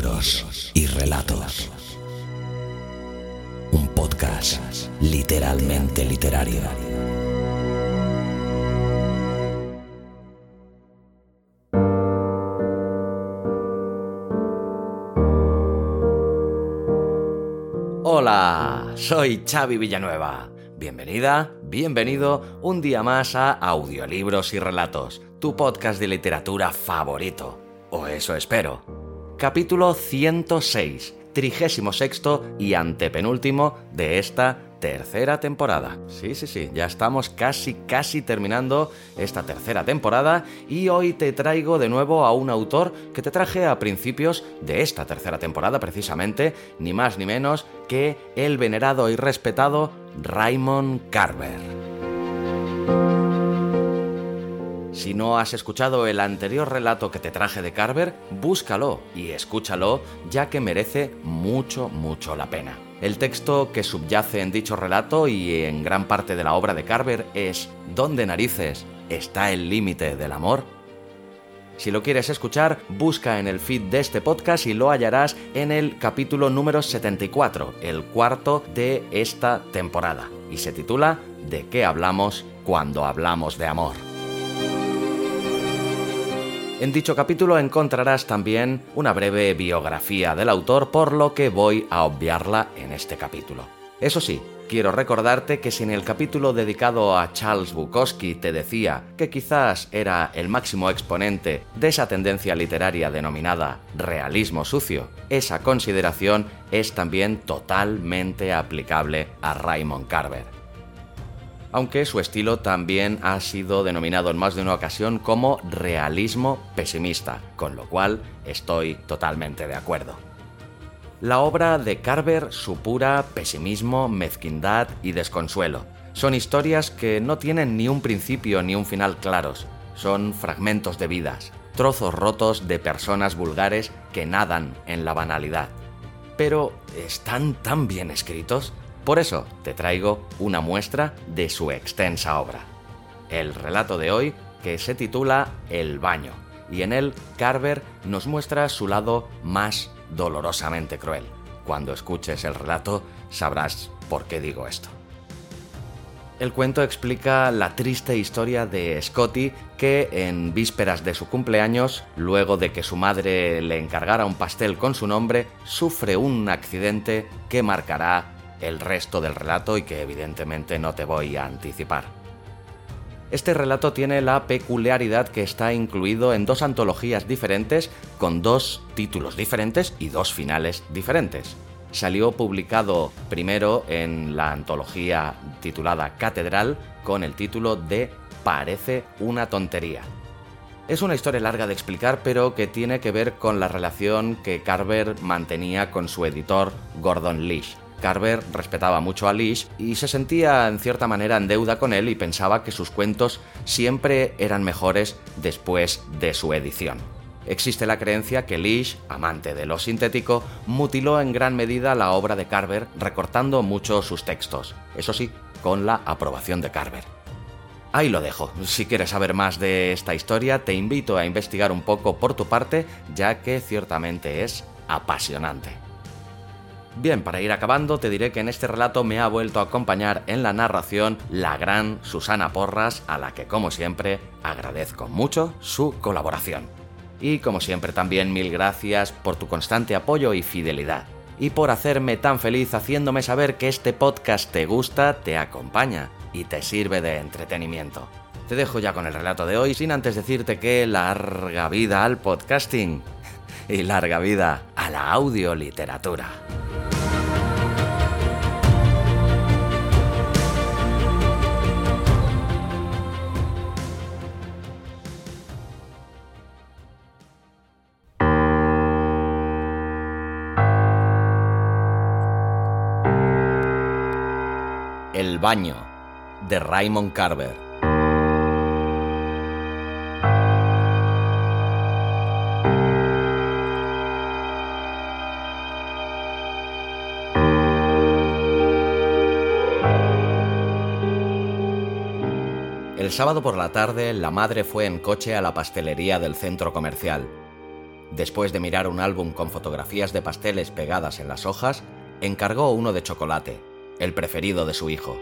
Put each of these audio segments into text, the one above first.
Audiolibros y relatos. Un podcast literalmente literario. Hola, soy Xavi Villanueva. Bienvenida, bienvenido un día más a Audiolibros y Relatos, tu podcast de literatura favorito. O eso espero. Capítulo 106, trigésimo sexto y antepenúltimo de esta tercera temporada. Sí, sí, sí, ya estamos casi, casi terminando esta tercera temporada y hoy te traigo de nuevo a un autor que te traje a principios de esta tercera temporada precisamente, ni más ni menos que el venerado y respetado Raymond Carver. Si no has escuchado el anterior relato que te traje de Carver, búscalo y escúchalo, ya que merece mucho, mucho la pena. El texto que subyace en dicho relato y en gran parte de la obra de Carver es ¿Dónde narices está el límite del amor? Si lo quieres escuchar, busca en el feed de este podcast y lo hallarás en el capítulo número 74, el cuarto de esta temporada, y se titula ¿De qué hablamos cuando hablamos de amor? En dicho capítulo encontrarás también una breve biografía del autor, por lo que voy a obviarla en este capítulo. Eso sí, quiero recordarte que si en el capítulo dedicado a Charles Bukowski te decía que quizás era el máximo exponente de esa tendencia literaria denominada realismo sucio, esa consideración es también totalmente aplicable a Raymond Carver aunque su estilo también ha sido denominado en más de una ocasión como realismo pesimista, con lo cual estoy totalmente de acuerdo. La obra de Carver supura pesimismo, mezquindad y desconsuelo. Son historias que no tienen ni un principio ni un final claros, son fragmentos de vidas, trozos rotos de personas vulgares que nadan en la banalidad. Pero, ¿están tan bien escritos? Por eso te traigo una muestra de su extensa obra. El relato de hoy que se titula El baño, y en él Carver nos muestra su lado más dolorosamente cruel. Cuando escuches el relato sabrás por qué digo esto. El cuento explica la triste historia de Scotty que en vísperas de su cumpleaños, luego de que su madre le encargara un pastel con su nombre, sufre un accidente que marcará el resto del relato y que evidentemente no te voy a anticipar. Este relato tiene la peculiaridad que está incluido en dos antologías diferentes con dos títulos diferentes y dos finales diferentes. Salió publicado primero en la antología titulada Catedral con el título de Parece una tontería. Es una historia larga de explicar, pero que tiene que ver con la relación que Carver mantenía con su editor Gordon Leach. Carver respetaba mucho a Leash y se sentía en cierta manera en deuda con él y pensaba que sus cuentos siempre eran mejores después de su edición. Existe la creencia que Leash, amante de lo sintético, mutiló en gran medida la obra de Carver recortando mucho sus textos, eso sí, con la aprobación de Carver. Ahí lo dejo. Si quieres saber más de esta historia, te invito a investigar un poco por tu parte, ya que ciertamente es apasionante. Bien, para ir acabando, te diré que en este relato me ha vuelto a acompañar en la narración la gran Susana Porras, a la que como siempre agradezco mucho su colaboración. Y como siempre también mil gracias por tu constante apoyo y fidelidad. Y por hacerme tan feliz haciéndome saber que este podcast te gusta, te acompaña y te sirve de entretenimiento. Te dejo ya con el relato de hoy sin antes decirte que larga vida al podcasting y larga vida a la audioliteratura. Baño, de Raymond Carver. El sábado por la tarde, la madre fue en coche a la pastelería del centro comercial. Después de mirar un álbum con fotografías de pasteles pegadas en las hojas, encargó uno de chocolate, el preferido de su hijo.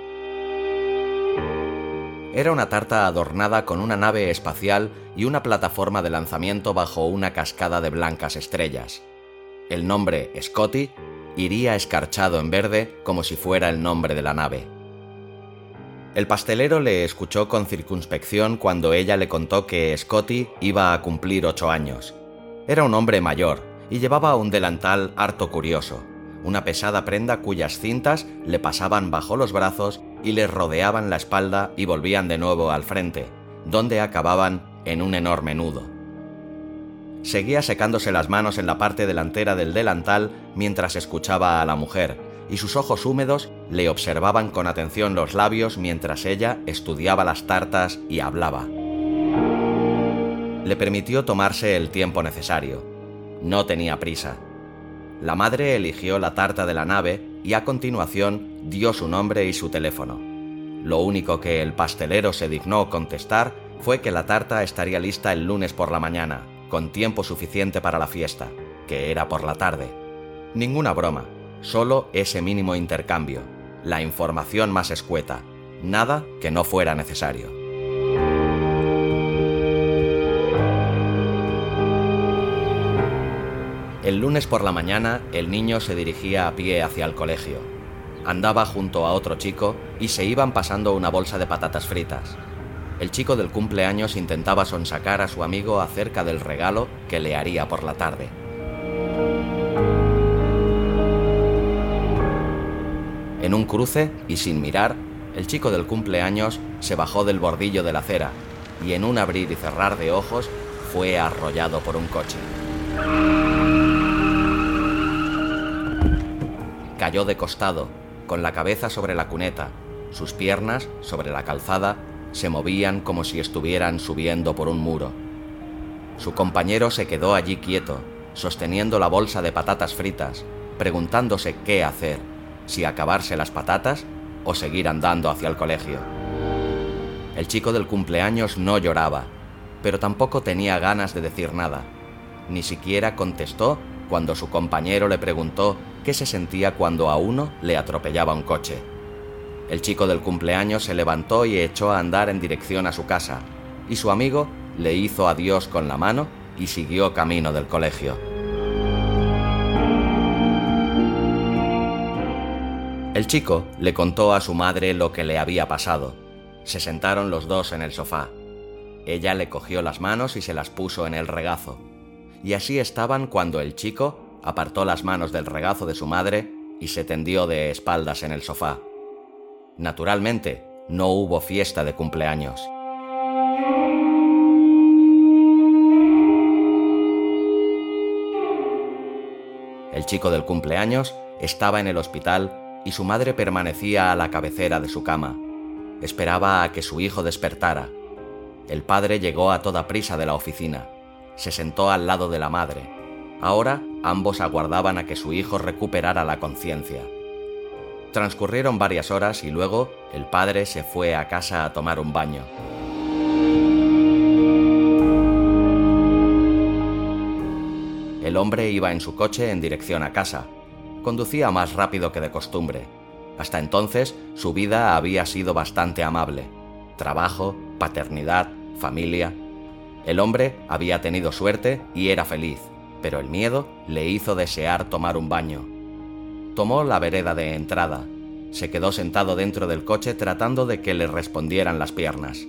Era una tarta adornada con una nave espacial y una plataforma de lanzamiento bajo una cascada de blancas estrellas. El nombre Scotty iría escarchado en verde como si fuera el nombre de la nave. El pastelero le escuchó con circunspección cuando ella le contó que Scotty iba a cumplir ocho años. Era un hombre mayor y llevaba un delantal harto curioso, una pesada prenda cuyas cintas le pasaban bajo los brazos y le rodeaban la espalda y volvían de nuevo al frente, donde acababan en un enorme nudo. Seguía secándose las manos en la parte delantera del delantal mientras escuchaba a la mujer, y sus ojos húmedos le observaban con atención los labios mientras ella estudiaba las tartas y hablaba. Le permitió tomarse el tiempo necesario. No tenía prisa. La madre eligió la tarta de la nave y a continuación dio su nombre y su teléfono. Lo único que el pastelero se dignó contestar fue que la tarta estaría lista el lunes por la mañana, con tiempo suficiente para la fiesta, que era por la tarde. Ninguna broma, solo ese mínimo intercambio, la información más escueta, nada que no fuera necesario. El lunes por la mañana el niño se dirigía a pie hacia el colegio. Andaba junto a otro chico y se iban pasando una bolsa de patatas fritas. El chico del cumpleaños intentaba sonsacar a su amigo acerca del regalo que le haría por la tarde. En un cruce, y sin mirar, el chico del cumpleaños se bajó del bordillo de la acera y en un abrir y cerrar de ojos fue arrollado por un coche. Cayó de costado, con la cabeza sobre la cuneta, sus piernas, sobre la calzada, se movían como si estuvieran subiendo por un muro. Su compañero se quedó allí quieto, sosteniendo la bolsa de patatas fritas, preguntándose qué hacer si acabarse las patatas o seguir andando hacia el colegio. El chico del cumpleaños no lloraba, pero tampoco tenía ganas de decir nada. Ni siquiera contestó cuando su compañero le preguntó qué se sentía cuando a uno le atropellaba un coche. El chico del cumpleaños se levantó y echó a andar en dirección a su casa, y su amigo le hizo adiós con la mano y siguió camino del colegio. El chico le contó a su madre lo que le había pasado. Se sentaron los dos en el sofá. Ella le cogió las manos y se las puso en el regazo. Y así estaban cuando el chico apartó las manos del regazo de su madre y se tendió de espaldas en el sofá. Naturalmente, no hubo fiesta de cumpleaños. El chico del cumpleaños estaba en el hospital y su madre permanecía a la cabecera de su cama. Esperaba a que su hijo despertara. El padre llegó a toda prisa de la oficina. Se sentó al lado de la madre. Ahora ambos aguardaban a que su hijo recuperara la conciencia. Transcurrieron varias horas y luego el padre se fue a casa a tomar un baño. El hombre iba en su coche en dirección a casa, conducía más rápido que de costumbre. Hasta entonces su vida había sido bastante amable. Trabajo, paternidad, familia. El hombre había tenido suerte y era feliz, pero el miedo le hizo desear tomar un baño. Tomó la vereda de entrada. Se quedó sentado dentro del coche tratando de que le respondieran las piernas.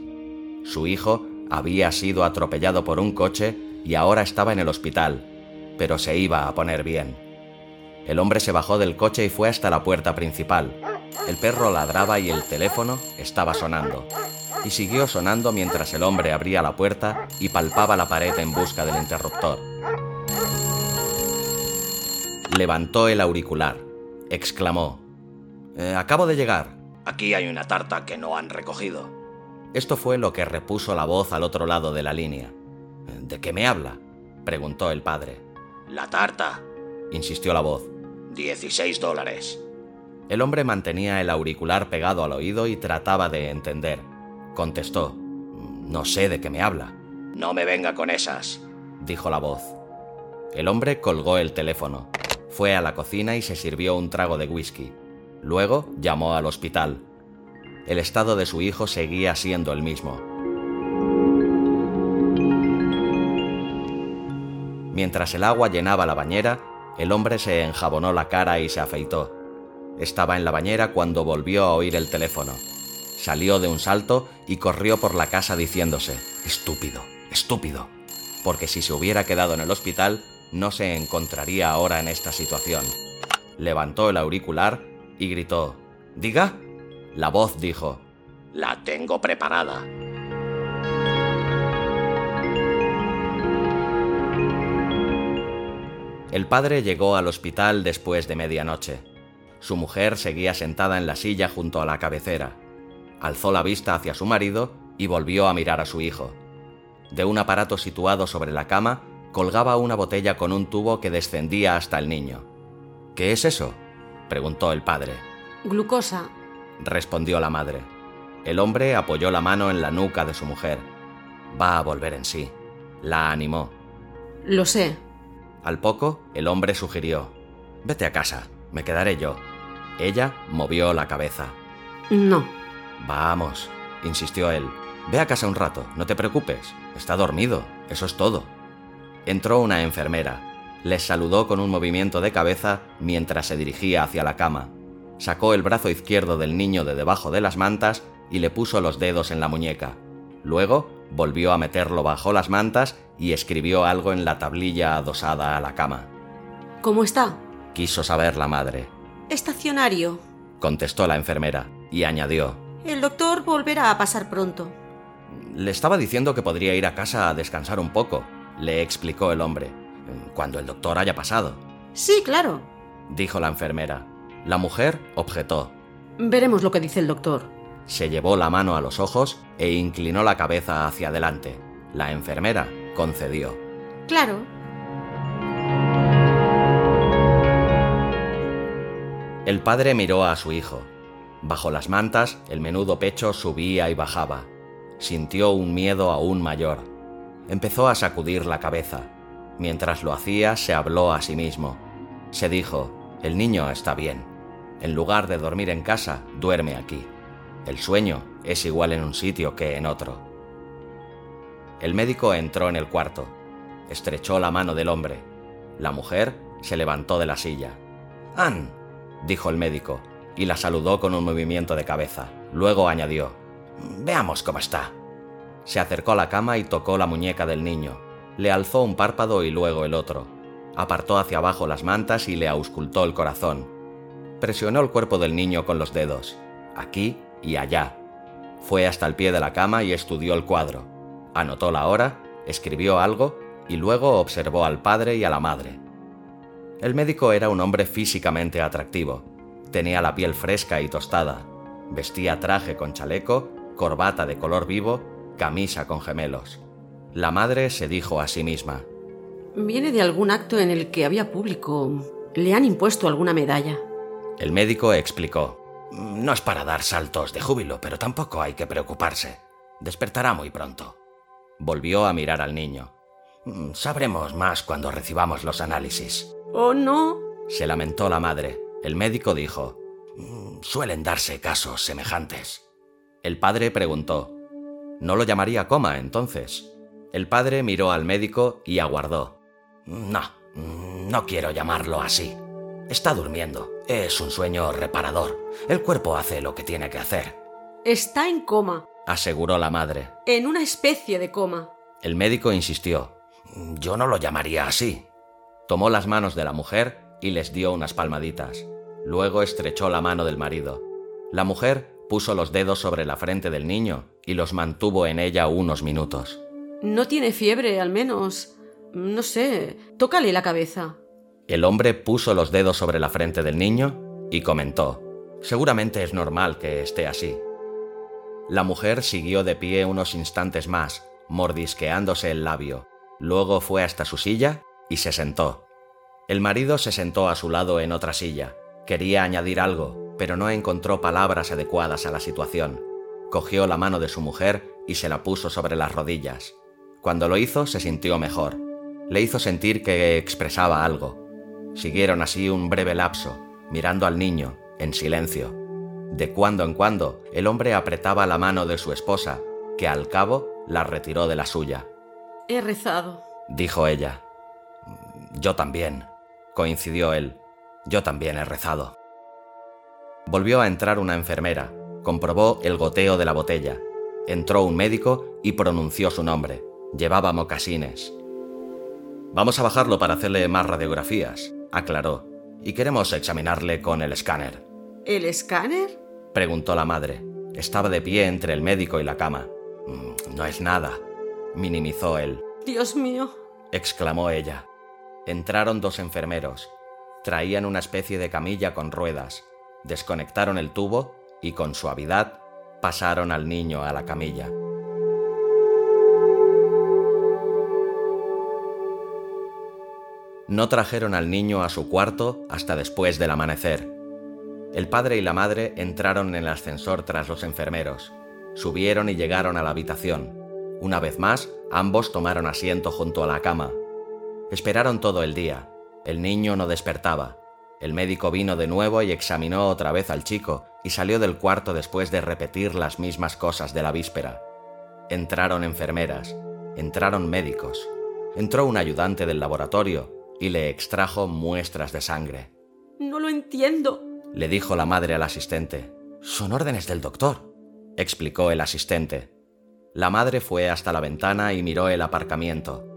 Su hijo había sido atropellado por un coche y ahora estaba en el hospital, pero se iba a poner bien. El hombre se bajó del coche y fue hasta la puerta principal. El perro ladraba y el teléfono estaba sonando. Y siguió sonando mientras el hombre abría la puerta y palpaba la pared en busca del interruptor. Levantó el auricular. Exclamó. Eh, acabo de llegar. Aquí hay una tarta que no han recogido. Esto fue lo que repuso la voz al otro lado de la línea. ¿De qué me habla? preguntó el padre. La tarta, insistió la voz. 16 dólares. El hombre mantenía el auricular pegado al oído y trataba de entender. Contestó. No sé de qué me habla. No me venga con esas, dijo la voz. El hombre colgó el teléfono. Fue a la cocina y se sirvió un trago de whisky. Luego llamó al hospital. El estado de su hijo seguía siendo el mismo. Mientras el agua llenaba la bañera, el hombre se enjabonó la cara y se afeitó. Estaba en la bañera cuando volvió a oír el teléfono. Salió de un salto y corrió por la casa diciéndose, estúpido, estúpido, porque si se hubiera quedado en el hospital, no se encontraría ahora en esta situación. Levantó el auricular y gritó, ¿Diga? La voz dijo, La tengo preparada. El padre llegó al hospital después de medianoche. Su mujer seguía sentada en la silla junto a la cabecera. Alzó la vista hacia su marido y volvió a mirar a su hijo. De un aparato situado sobre la cama colgaba una botella con un tubo que descendía hasta el niño. ¿Qué es eso? preguntó el padre. Glucosa, respondió la madre. El hombre apoyó la mano en la nuca de su mujer. Va a volver en sí. La animó. Lo sé. Al poco, el hombre sugirió. Vete a casa, me quedaré yo. Ella movió la cabeza. No. Vamos, insistió él. Ve a casa un rato, no te preocupes. Está dormido, eso es todo. Entró una enfermera. Les saludó con un movimiento de cabeza mientras se dirigía hacia la cama. Sacó el brazo izquierdo del niño de debajo de las mantas y le puso los dedos en la muñeca. Luego volvió a meterlo bajo las mantas y escribió algo en la tablilla adosada a la cama. ¿Cómo está? Quiso saber la madre. Estacionario, contestó la enfermera, y añadió. El doctor volverá a pasar pronto. Le estaba diciendo que podría ir a casa a descansar un poco, le explicó el hombre, cuando el doctor haya pasado. Sí, claro, dijo la enfermera. La mujer objetó. Veremos lo que dice el doctor. Se llevó la mano a los ojos e inclinó la cabeza hacia adelante. La enfermera concedió. Claro. El padre miró a su hijo. Bajo las mantas, el menudo pecho subía y bajaba. Sintió un miedo aún mayor. Empezó a sacudir la cabeza. Mientras lo hacía, se habló a sí mismo. Se dijo, el niño está bien. En lugar de dormir en casa, duerme aquí. El sueño es igual en un sitio que en otro. El médico entró en el cuarto. Estrechó la mano del hombre. La mujer se levantó de la silla. Ann, dijo el médico, y la saludó con un movimiento de cabeza. Luego añadió, Veamos cómo está. Se acercó a la cama y tocó la muñeca del niño. Le alzó un párpado y luego el otro. Apartó hacia abajo las mantas y le auscultó el corazón. Presionó el cuerpo del niño con los dedos, aquí y allá. Fue hasta el pie de la cama y estudió el cuadro. Anotó la hora, escribió algo y luego observó al padre y a la madre. El médico era un hombre físicamente atractivo. Tenía la piel fresca y tostada. Vestía traje con chaleco, corbata de color vivo, camisa con gemelos. La madre se dijo a sí misma. Viene de algún acto en el que había público. Le han impuesto alguna medalla. El médico explicó. No es para dar saltos de júbilo, pero tampoco hay que preocuparse. Despertará muy pronto. Volvió a mirar al niño. Sabremos más cuando recibamos los análisis. Oh, no. Se lamentó la madre. El médico dijo. Suelen darse casos semejantes. El padre preguntó. ¿No lo llamaría coma entonces? El padre miró al médico y aguardó. No, no quiero llamarlo así. Está durmiendo. Es un sueño reparador. El cuerpo hace lo que tiene que hacer. Está en coma, aseguró la madre. En una especie de coma. El médico insistió. Yo no lo llamaría así. Tomó las manos de la mujer y les dio unas palmaditas. Luego estrechó la mano del marido. La mujer puso los dedos sobre la frente del niño y los mantuvo en ella unos minutos. No tiene fiebre, al menos. No sé. Tócale la cabeza. El hombre puso los dedos sobre la frente del niño y comentó. Seguramente es normal que esté así. La mujer siguió de pie unos instantes más, mordisqueándose el labio. Luego fue hasta su silla y se sentó. El marido se sentó a su lado en otra silla. Quería añadir algo, pero no encontró palabras adecuadas a la situación. Cogió la mano de su mujer y se la puso sobre las rodillas. Cuando lo hizo se sintió mejor. Le hizo sentir que expresaba algo. Siguieron así un breve lapso, mirando al niño, en silencio. De cuando en cuando el hombre apretaba la mano de su esposa, que al cabo la retiró de la suya. He rezado, dijo ella. Yo también, coincidió él. Yo también he rezado. Volvió a entrar una enfermera, comprobó el goteo de la botella. Entró un médico y pronunció su nombre. Llevaba mocasines. Vamos a bajarlo para hacerle más radiografías, aclaró, y queremos examinarle con el escáner. ¿El escáner? preguntó la madre. Estaba de pie entre el médico y la cama. Mm, no es nada, minimizó él. Dios mío, exclamó ella. Entraron dos enfermeros. Traían una especie de camilla con ruedas. Desconectaron el tubo y con suavidad pasaron al niño a la camilla. No trajeron al niño a su cuarto hasta después del amanecer. El padre y la madre entraron en el ascensor tras los enfermeros. Subieron y llegaron a la habitación. Una vez más, ambos tomaron asiento junto a la cama. Esperaron todo el día. El niño no despertaba. El médico vino de nuevo y examinó otra vez al chico y salió del cuarto después de repetir las mismas cosas de la víspera. Entraron enfermeras, entraron médicos, entró un ayudante del laboratorio y le extrajo muestras de sangre. No lo entiendo, le dijo la madre al asistente. Son órdenes del doctor, explicó el asistente. La madre fue hasta la ventana y miró el aparcamiento.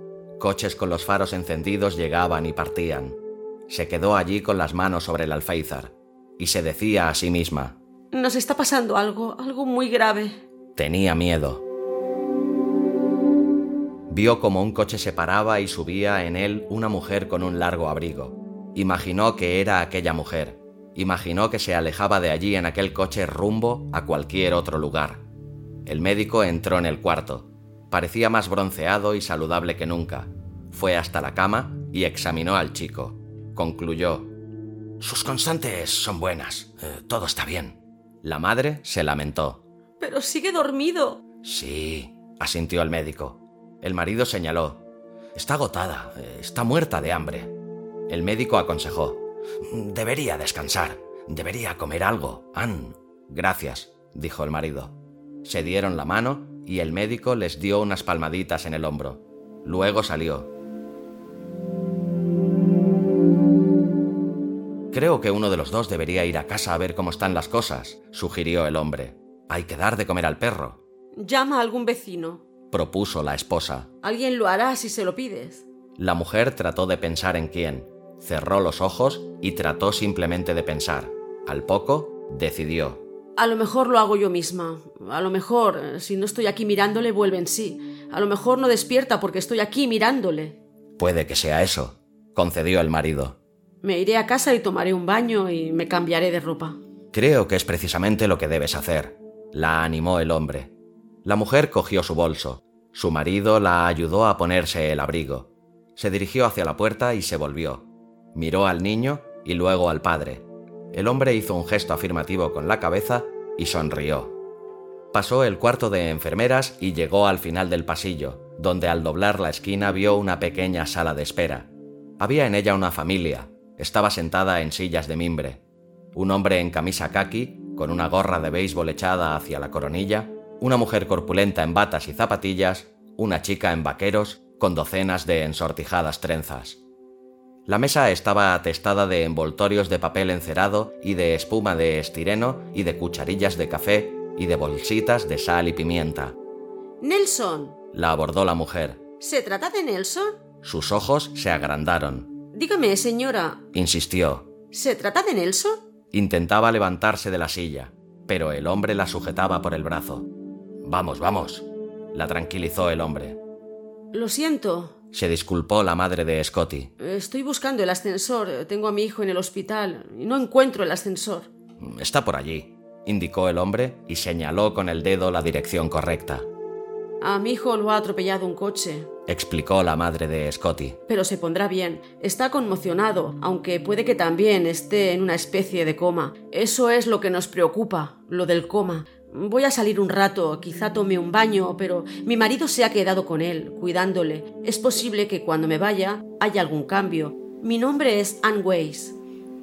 Coches con los faros encendidos llegaban y partían. Se quedó allí con las manos sobre el alféizar y se decía a sí misma: Nos está pasando algo, algo muy grave. Tenía miedo. Vio como un coche se paraba y subía en él una mujer con un largo abrigo. Imaginó que era aquella mujer. Imaginó que se alejaba de allí en aquel coche rumbo a cualquier otro lugar. El médico entró en el cuarto. Parecía más bronceado y saludable que nunca. Fue hasta la cama y examinó al chico. Concluyó. Sus constantes son buenas. Eh, todo está bien. La madre se lamentó. Pero sigue dormido. Sí, asintió el médico. El marido señaló. Está agotada, está muerta de hambre. El médico aconsejó. Debería descansar. Debería comer algo. Ann. Gracias, dijo el marido. Se dieron la mano y el médico les dio unas palmaditas en el hombro. Luego salió. Creo que uno de los dos debería ir a casa a ver cómo están las cosas, sugirió el hombre. Hay que dar de comer al perro. Llama a algún vecino propuso la esposa. Alguien lo hará si se lo pides. La mujer trató de pensar en quién, cerró los ojos y trató simplemente de pensar. Al poco, decidió. A lo mejor lo hago yo misma. A lo mejor, si no estoy aquí mirándole, vuelve en sí. A lo mejor no despierta porque estoy aquí mirándole. Puede que sea eso, concedió el marido. Me iré a casa y tomaré un baño y me cambiaré de ropa. Creo que es precisamente lo que debes hacer, la animó el hombre. La mujer cogió su bolso. Su marido la ayudó a ponerse el abrigo. Se dirigió hacia la puerta y se volvió. Miró al niño y luego al padre. El hombre hizo un gesto afirmativo con la cabeza y sonrió. Pasó el cuarto de enfermeras y llegó al final del pasillo, donde al doblar la esquina vio una pequeña sala de espera. Había en ella una familia. Estaba sentada en sillas de mimbre. Un hombre en camisa kaki, con una gorra de béisbol echada hacia la coronilla, una mujer corpulenta en batas y zapatillas, una chica en vaqueros, con docenas de ensortijadas trenzas. La mesa estaba atestada de envoltorios de papel encerado y de espuma de estireno y de cucharillas de café y de bolsitas de sal y pimienta. Nelson. La abordó la mujer. ¿Se trata de Nelson? Sus ojos se agrandaron. Dígame, señora. Insistió. ¿Se trata de Nelson? Intentaba levantarse de la silla, pero el hombre la sujetaba por el brazo. Vamos, vamos, la tranquilizó el hombre. Lo siento. Se disculpó la madre de Scotty. Estoy buscando el ascensor. Tengo a mi hijo en el hospital y no encuentro el ascensor. Está por allí, indicó el hombre y señaló con el dedo la dirección correcta. A mi hijo lo ha atropellado un coche, explicó la madre de Scotty. pero se pondrá bien. Está conmocionado, aunque puede que también esté en una especie de coma. Eso es lo que nos preocupa, lo del coma. Voy a salir un rato, quizá tome un baño, pero mi marido se ha quedado con él, cuidándole. Es posible que cuando me vaya haya algún cambio. Mi nombre es Ann Weiss.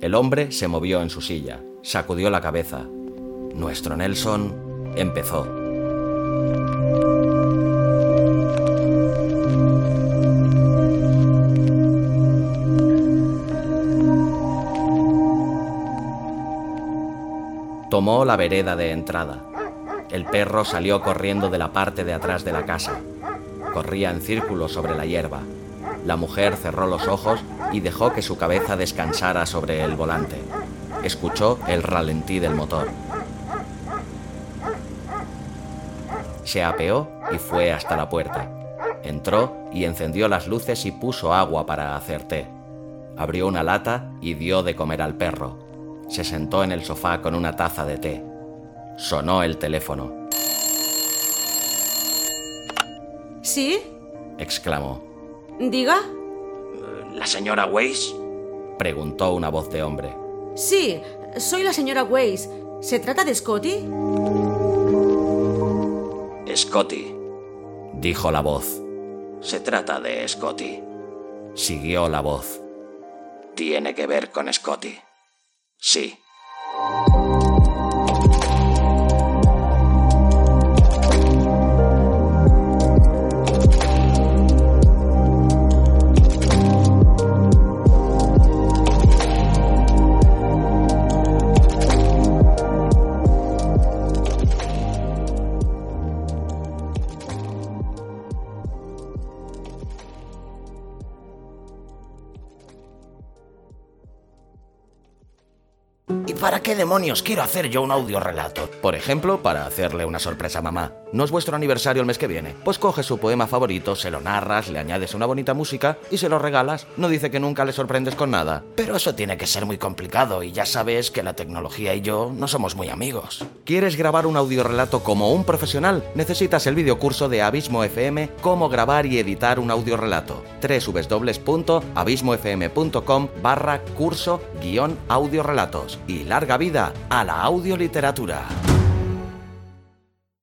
El hombre se movió en su silla, sacudió la cabeza. Nuestro Nelson empezó. Tomó la vereda de entrada. El perro salió corriendo de la parte de atrás de la casa. Corría en círculos sobre la hierba. La mujer cerró los ojos y dejó que su cabeza descansara sobre el volante. Escuchó el ralentí del motor. Se apeó y fue hasta la puerta. Entró y encendió las luces y puso agua para hacer té. Abrió una lata y dio de comer al perro. Se sentó en el sofá con una taza de té. Sonó el teléfono. ¿Sí? exclamó. ¿Diga? ¿La señora Weiss? Preguntó una voz de hombre. Sí, soy la señora Weiss. ¿Se trata de Scotty? Scotty. Dijo la voz. Se trata de Scotty. Siguió la voz. Tiene que ver con Scotty. Sí. ¿Y para qué demonios quiero hacer yo un audiorelato? Por ejemplo, para hacerle una sorpresa a mamá. ¿No es vuestro aniversario el mes que viene? Pues coges su poema favorito, se lo narras, le añades una bonita música y se lo regalas. No dice que nunca le sorprendes con nada. Pero eso tiene que ser muy complicado y ya sabes que la tecnología y yo no somos muy amigos. ¿Quieres grabar un audiorelato como un profesional? Necesitas el videocurso de Abismo FM Cómo grabar y editar un audiorelato. www.abismofm.com barra curso guion audiorelatos. Y larga vida a la audioliteratura.